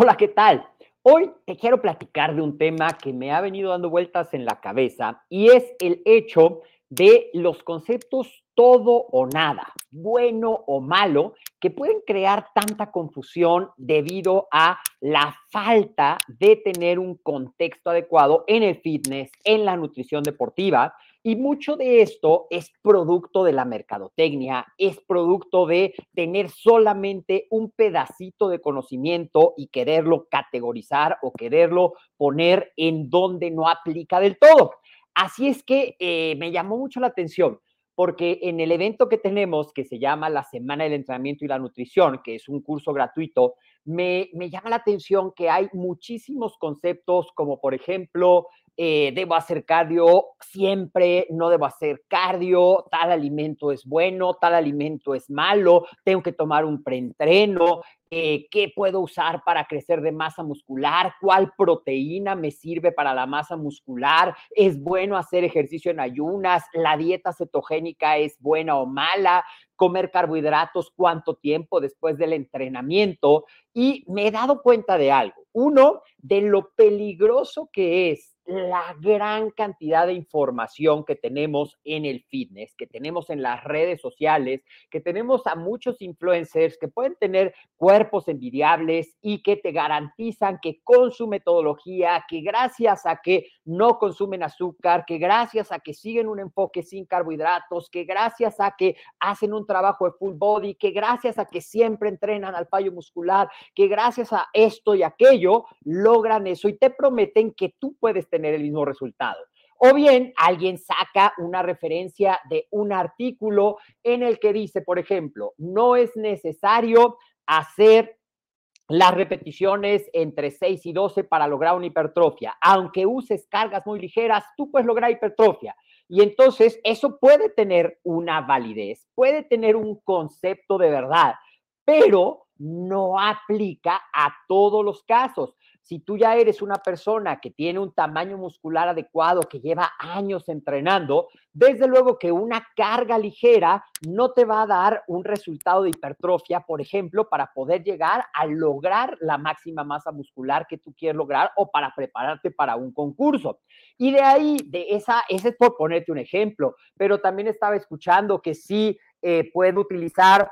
Hola, ¿qué tal? Hoy te quiero platicar de un tema que me ha venido dando vueltas en la cabeza y es el hecho de los conceptos todo o nada, bueno o malo, que pueden crear tanta confusión debido a la falta de tener un contexto adecuado en el fitness, en la nutrición deportiva. Y mucho de esto es producto de la mercadotecnia, es producto de tener solamente un pedacito de conocimiento y quererlo categorizar o quererlo poner en donde no aplica del todo. Así es que eh, me llamó mucho la atención porque en el evento que tenemos, que se llama la Semana del Entrenamiento y la Nutrición, que es un curso gratuito, me, me llama la atención que hay muchísimos conceptos como, por ejemplo, eh, debo hacer cardio siempre, no debo hacer cardio, tal alimento es bueno, tal alimento es malo, tengo que tomar un preentreno, eh, qué puedo usar para crecer de masa muscular, cuál proteína me sirve para la masa muscular, es bueno hacer ejercicio en ayunas, la dieta cetogénica es buena o mala, comer carbohidratos, cuánto tiempo después del entrenamiento. Y me he dado cuenta de algo. Uno, de lo peligroso que es la gran cantidad de información que tenemos en el fitness, que tenemos en las redes sociales, que tenemos a muchos influencers que pueden tener cuerpos envidiables y que te garantizan que con su metodología, que gracias a que no consumen azúcar, que gracias a que siguen un enfoque sin carbohidratos, que gracias a que hacen un trabajo de full body, que gracias a que siempre entrenan al fallo muscular, que gracias a esto y aquello logran eso y te prometen que tú puedes tener tener el mismo resultado. O bien alguien saca una referencia de un artículo en el que dice, por ejemplo, no es necesario hacer las repeticiones entre 6 y 12 para lograr una hipertrofia. Aunque uses cargas muy ligeras, tú puedes lograr hipertrofia. Y entonces eso puede tener una validez, puede tener un concepto de verdad, pero no aplica a todos los casos. Si tú ya eres una persona que tiene un tamaño muscular adecuado, que lleva años entrenando, desde luego que una carga ligera no te va a dar un resultado de hipertrofia, por ejemplo, para poder llegar a lograr la máxima masa muscular que tú quieres lograr o para prepararte para un concurso. Y de ahí, de esa, ese es por ponerte un ejemplo, pero también estaba escuchando que sí eh, utilizar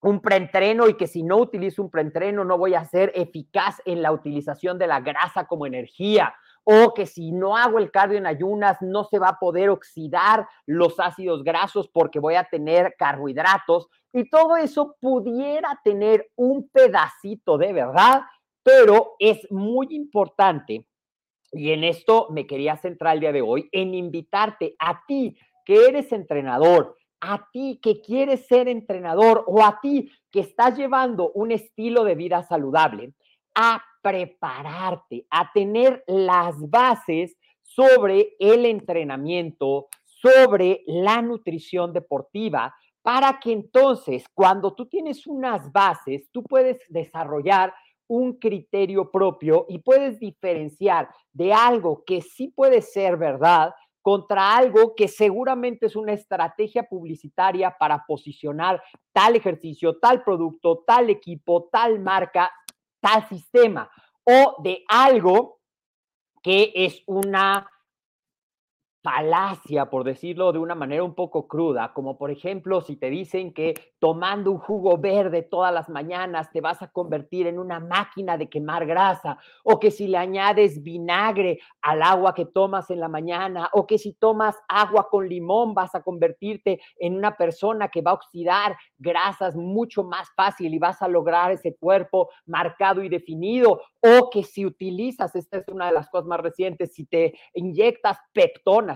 un preentreno y que si no utilizo un preentreno no voy a ser eficaz en la utilización de la grasa como energía. O que si no hago el cardio en ayunas no se va a poder oxidar los ácidos grasos porque voy a tener carbohidratos. Y todo eso pudiera tener un pedacito de verdad, pero es muy importante y en esto me quería centrar el día de hoy en invitarte a ti que eres entrenador, a ti que quieres ser entrenador o a ti que estás llevando un estilo de vida saludable, a prepararte, a tener las bases sobre el entrenamiento, sobre la nutrición deportiva, para que entonces, cuando tú tienes unas bases, tú puedes desarrollar un criterio propio y puedes diferenciar de algo que sí puede ser verdad contra algo que seguramente es una estrategia publicitaria para posicionar tal ejercicio, tal producto, tal equipo, tal marca, tal sistema, o de algo que es una falacia, por decirlo de una manera un poco cruda, como por ejemplo si te dicen que tomando un jugo verde todas las mañanas te vas a convertir en una máquina de quemar grasa, o que si le añades vinagre al agua que tomas en la mañana, o que si tomas agua con limón vas a convertirte en una persona que va a oxidar grasas mucho más fácil y vas a lograr ese cuerpo marcado y definido, o que si utilizas, esta es una de las cosas más recientes, si te inyectas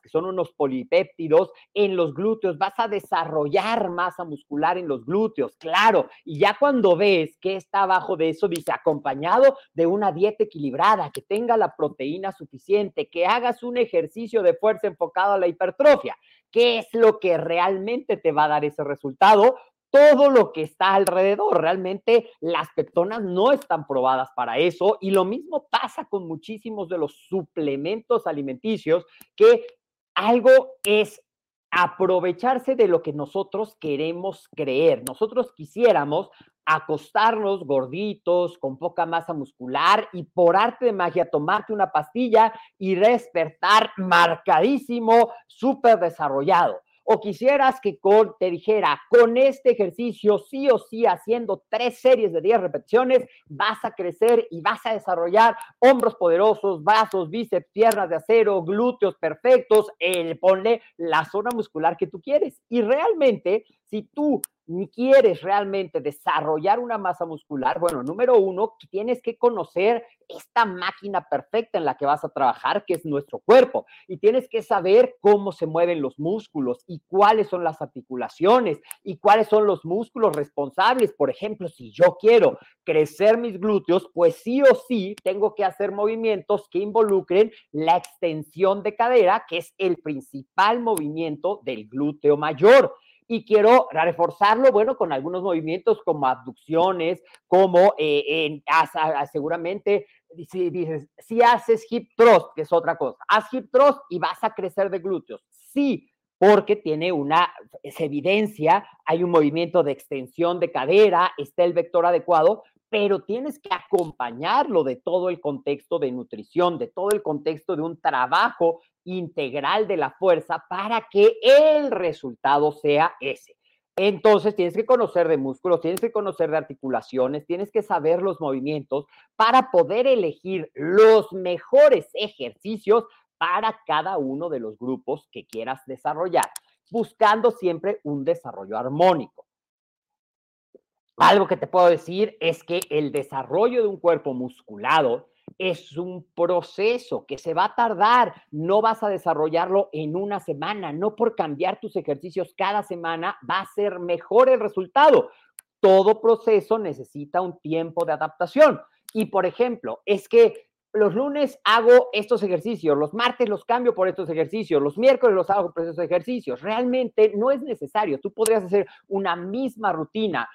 que son unos polipéptidos, en los glúteos, vas a desarrollar masa muscular en los glúteos, claro. Y ya cuando ves que está abajo de eso, dice, acompañado de una dieta equilibrada, que tenga la proteína suficiente, que hagas un ejercicio de fuerza enfocado a la hipertrofia. ¿Qué es lo que realmente te va a dar ese resultado? todo lo que está alrededor. Realmente las peptonas no están probadas para eso y lo mismo pasa con muchísimos de los suplementos alimenticios que algo es aprovecharse de lo que nosotros queremos creer. Nosotros quisiéramos acostarnos gorditos, con poca masa muscular y por arte de magia tomarte una pastilla y despertar marcadísimo, súper desarrollado o quisieras que con, te dijera, con este ejercicio, sí o sí, haciendo tres series de 10 repeticiones, vas a crecer y vas a desarrollar hombros poderosos, brazos, bíceps, piernas de acero, glúteos perfectos, el, ponle la zona muscular que tú quieres. Y realmente, si tú quieres realmente desarrollar una masa muscular, bueno, número uno, tienes que conocer esta máquina perfecta en la que vas a trabajar, que es nuestro cuerpo, y tienes que saber cómo se mueven los músculos y cuáles son las articulaciones y cuáles son los músculos responsables. Por ejemplo, si yo quiero crecer mis glúteos, pues sí o sí tengo que hacer movimientos que involucren la extensión de cadera, que es el principal movimiento del glúteo mayor y quiero reforzarlo, bueno, con algunos movimientos como abducciones, como eh, en, seguramente si dices, si haces hip thrust, que es otra cosa, haz hip thrust y vas a crecer de glúteos. Sí, porque tiene una, evidencia, hay un movimiento de extensión de cadera, está el vector adecuado, pero tienes que acompañarlo de todo el contexto de nutrición, de todo el contexto de un trabajo integral de la fuerza para que el resultado sea ese. Entonces tienes que conocer de músculos, tienes que conocer de articulaciones, tienes que saber los movimientos para poder elegir los mejores ejercicios para cada uno de los grupos que quieras desarrollar, buscando siempre un desarrollo armónico. Algo que te puedo decir es que el desarrollo de un cuerpo musculado es un proceso que se va a tardar. No vas a desarrollarlo en una semana. No por cambiar tus ejercicios cada semana va a ser mejor el resultado. Todo proceso necesita un tiempo de adaptación. Y por ejemplo, es que los lunes hago estos ejercicios, los martes los cambio por estos ejercicios, los miércoles los hago por estos ejercicios. Realmente no es necesario. Tú podrías hacer una misma rutina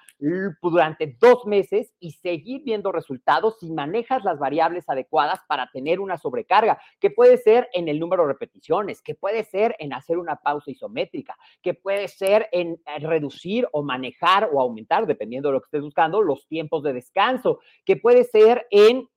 durante dos meses y seguir viendo resultados si manejas las variables adecuadas para tener una sobrecarga, que puede ser en el número de repeticiones, que puede ser en hacer una pausa isométrica, que puede ser en reducir o manejar o aumentar, dependiendo de lo que estés buscando, los tiempos de descanso, que puede ser en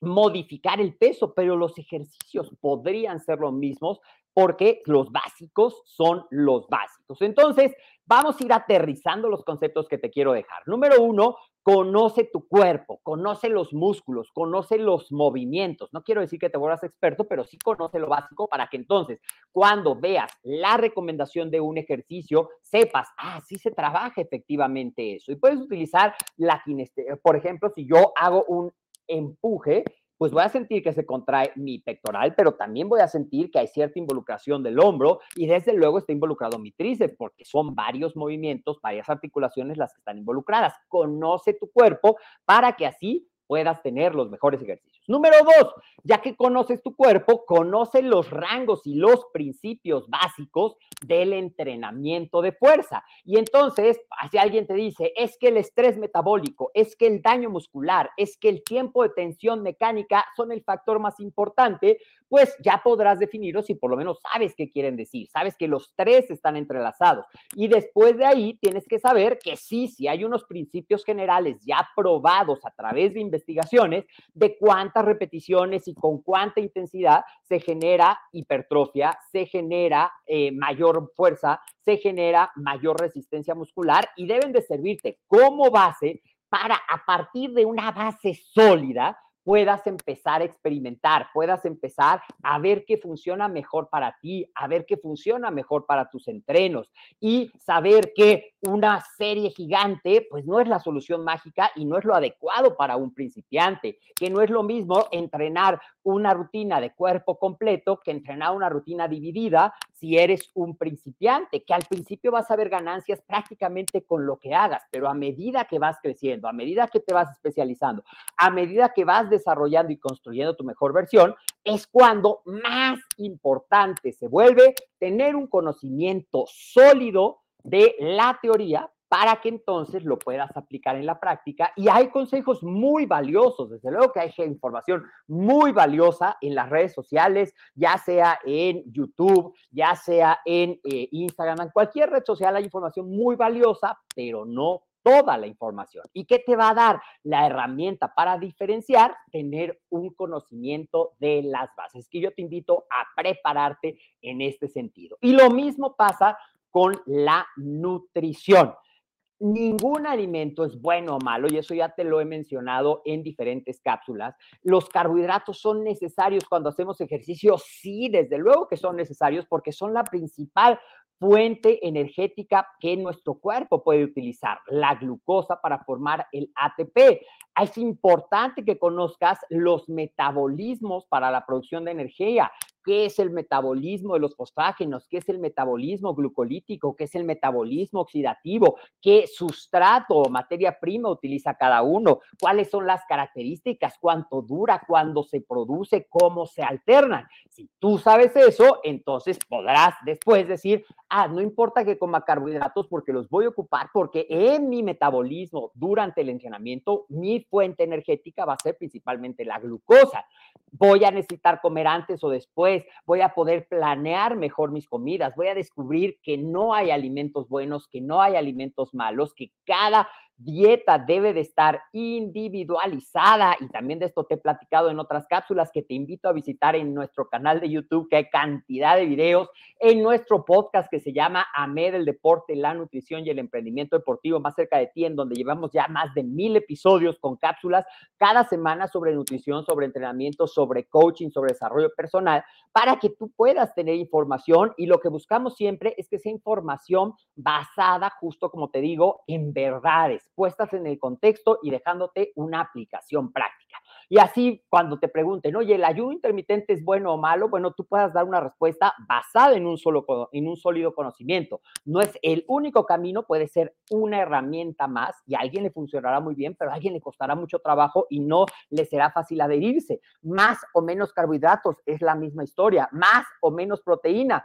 modificar el peso, pero los ejercicios podrían ser los mismos porque los básicos son los básicos. Entonces, vamos a ir aterrizando los conceptos que te quiero dejar. Número uno, conoce tu cuerpo, conoce los músculos, conoce los movimientos. No quiero decir que te vuelvas experto, pero sí conoce lo básico para que entonces, cuando veas la recomendación de un ejercicio, sepas, ah, sí se trabaja efectivamente eso. Y puedes utilizar la kinestesia. Por ejemplo, si yo hago un empuje, pues voy a sentir que se contrae mi pectoral, pero también voy a sentir que hay cierta involucración del hombro y desde luego está involucrado mi tríceps, porque son varios movimientos, varias articulaciones las que están involucradas. Conoce tu cuerpo para que así puedas tener los mejores ejercicios. Número dos, ya que conoces tu cuerpo, conoce los rangos y los principios básicos del entrenamiento de fuerza. Y entonces, si alguien te dice, es que el estrés metabólico, es que el daño muscular, es que el tiempo de tensión mecánica son el factor más importante, pues ya podrás definirlos y por lo menos sabes qué quieren decir, sabes que los tres están entrelazados. Y después de ahí tienes que saber que sí, sí hay unos principios generales ya probados a través de investigaciones de cuántas repeticiones y con cuánta intensidad se genera hipertrofia, se genera eh, mayor fuerza, se genera mayor resistencia muscular y deben de servirte como base para a partir de una base sólida puedas empezar a experimentar, puedas empezar a ver qué funciona mejor para ti, a ver qué funciona mejor para tus entrenos y saber que una serie gigante pues no es la solución mágica y no es lo adecuado para un principiante, que no es lo mismo entrenar una rutina de cuerpo completo que entrenar una rutina dividida si eres un principiante, que al principio vas a ver ganancias prácticamente con lo que hagas, pero a medida que vas creciendo, a medida que te vas especializando, a medida que vas desarrollando y construyendo tu mejor versión, es cuando más importante se vuelve tener un conocimiento sólido de la teoría para que entonces lo puedas aplicar en la práctica. Y hay consejos muy valiosos, desde luego que hay información muy valiosa en las redes sociales, ya sea en YouTube, ya sea en eh, Instagram, en cualquier red social hay información muy valiosa, pero no toda la información. ¿Y qué te va a dar? La herramienta para diferenciar, tener un conocimiento de las bases, que yo te invito a prepararte en este sentido. Y lo mismo pasa con la nutrición ningún alimento es bueno o malo, y eso ya te lo he mencionado en diferentes cápsulas. Los carbohidratos son necesarios cuando hacemos ejercicio, sí, desde luego que son necesarios porque son la principal fuente energética que nuestro cuerpo puede utilizar, la glucosa para formar el ATP. Es importante que conozcas los metabolismos para la producción de energía qué es el metabolismo de los fosfágenos, qué es el metabolismo glucolítico, qué es el metabolismo oxidativo, qué sustrato o materia prima utiliza cada uno, cuáles son las características, cuánto dura, cuándo se produce, cómo se alternan. Si tú sabes eso, entonces podrás después decir, ah, no importa que coma carbohidratos porque los voy a ocupar porque en mi metabolismo durante el entrenamiento, mi fuente energética va a ser principalmente la glucosa. Voy a necesitar comer antes o después voy a poder planear mejor mis comidas, voy a descubrir que no hay alimentos buenos, que no hay alimentos malos, que cada dieta debe de estar individualizada y también de esto te he platicado en otras cápsulas que te invito a visitar en nuestro canal de YouTube, que hay cantidad de videos, en nuestro podcast que se llama AMED, el deporte, la nutrición y el emprendimiento deportivo más cerca de ti, en donde llevamos ya más de mil episodios con cápsulas cada semana sobre nutrición, sobre entrenamiento, sobre coaching, sobre desarrollo personal, para que tú puedas tener información. Y lo que buscamos siempre es que sea información basada, justo como te digo, en verdades puestas en el contexto y dejándote una aplicación práctica. Y así, cuando te pregunten, oye, ¿el ayuno intermitente es bueno o malo? Bueno, tú puedas dar una respuesta basada en un, solo, en un sólido conocimiento. No es el único camino, puede ser una herramienta más y a alguien le funcionará muy bien, pero a alguien le costará mucho trabajo y no le será fácil adherirse. Más o menos carbohidratos es la misma historia, más o menos proteína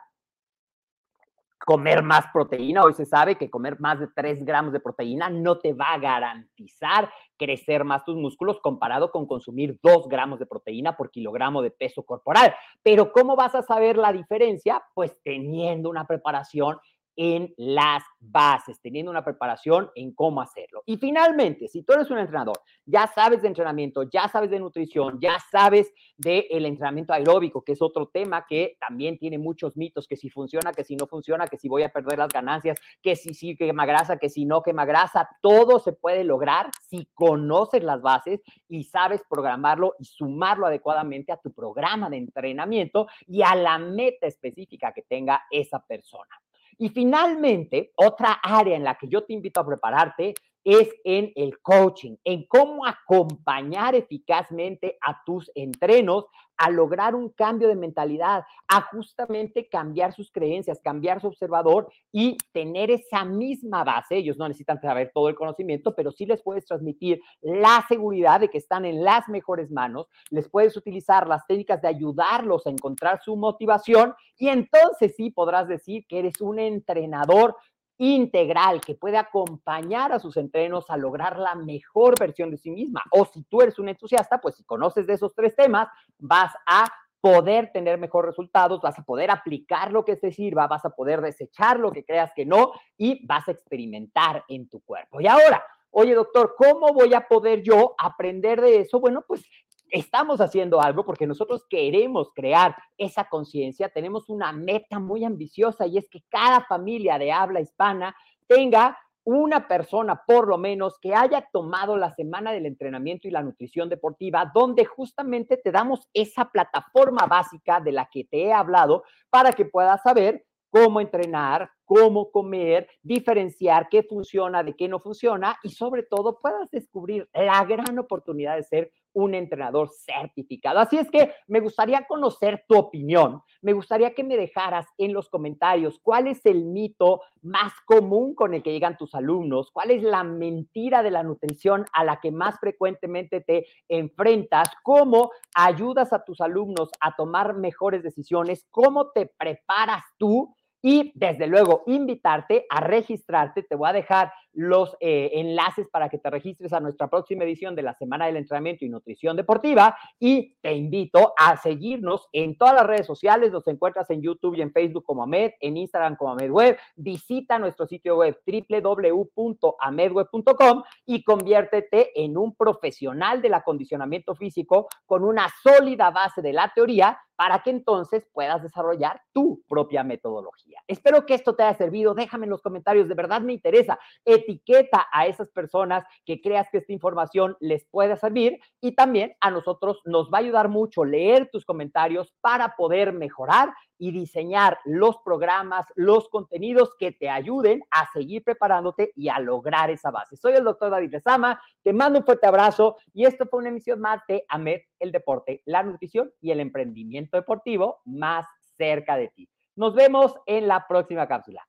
comer más proteína. Hoy se sabe que comer más de 3 gramos de proteína no te va a garantizar crecer más tus músculos comparado con consumir 2 gramos de proteína por kilogramo de peso corporal. Pero ¿cómo vas a saber la diferencia? Pues teniendo una preparación en las bases, teniendo una preparación en cómo hacerlo. Y finalmente, si tú eres un entrenador, ya sabes de entrenamiento, ya sabes de nutrición, ya sabes del entrenamiento aeróbico, que es otro tema que también tiene muchos mitos, que si funciona, que si no funciona, que si voy a perder las ganancias, que si sí quema grasa, que si no quema grasa, todo se puede lograr si conoces las bases y sabes programarlo y sumarlo adecuadamente a tu programa de entrenamiento y a la meta específica que tenga esa persona. Y finalmente, otra área en la que yo te invito a prepararte es en el coaching, en cómo acompañar eficazmente a tus entrenos a lograr un cambio de mentalidad, a justamente cambiar sus creencias, cambiar su observador y tener esa misma base. Ellos no necesitan saber todo el conocimiento, pero sí les puedes transmitir la seguridad de que están en las mejores manos, les puedes utilizar las técnicas de ayudarlos a encontrar su motivación y entonces sí podrás decir que eres un entrenador integral que puede acompañar a sus entrenos a lograr la mejor versión de sí misma. O si tú eres un entusiasta, pues si conoces de esos tres temas, vas a poder tener mejores resultados, vas a poder aplicar lo que te sirva, vas a poder desechar lo que creas que no y vas a experimentar en tu cuerpo. Y ahora, oye doctor, ¿cómo voy a poder yo aprender de eso? Bueno, pues estamos haciendo algo porque nosotros queremos crear esa conciencia, tenemos una meta muy ambiciosa y es que cada familia de habla hispana tenga una persona por lo menos que haya tomado la semana del entrenamiento y la nutrición deportiva, donde justamente te damos esa plataforma básica de la que te he hablado para que puedas saber cómo entrenar, cómo comer, diferenciar qué funciona de qué no funciona y sobre todo puedas descubrir la gran oportunidad de ser un entrenador certificado. Así es que me gustaría conocer tu opinión. Me gustaría que me dejaras en los comentarios cuál es el mito más común con el que llegan tus alumnos, cuál es la mentira de la nutrición a la que más frecuentemente te enfrentas, cómo ayudas a tus alumnos a tomar mejores decisiones, cómo te preparas tú y desde luego invitarte a registrarte. Te voy a dejar los eh, enlaces para que te registres a nuestra próxima edición de la Semana del Entrenamiento y Nutrición Deportiva y te invito a seguirnos en todas las redes sociales. Nos encuentras en YouTube y en Facebook como AMED, en Instagram como AMEDWeb. Visita nuestro sitio web www.amedweb.com y conviértete en un profesional del acondicionamiento físico con una sólida base de la teoría para que entonces puedas desarrollar tu propia metodología. Espero que esto te haya servido. Déjame en los comentarios, de verdad me interesa. Etiqueta a esas personas que creas que esta información les pueda servir y también a nosotros nos va a ayudar mucho leer tus comentarios para poder mejorar y diseñar los programas, los contenidos que te ayuden a seguir preparándote y a lograr esa base. Soy el doctor David Lezama, te mando un fuerte abrazo y esto fue una emisión más de AMED, el deporte, la nutrición y el emprendimiento deportivo más cerca de ti. Nos vemos en la próxima cápsula.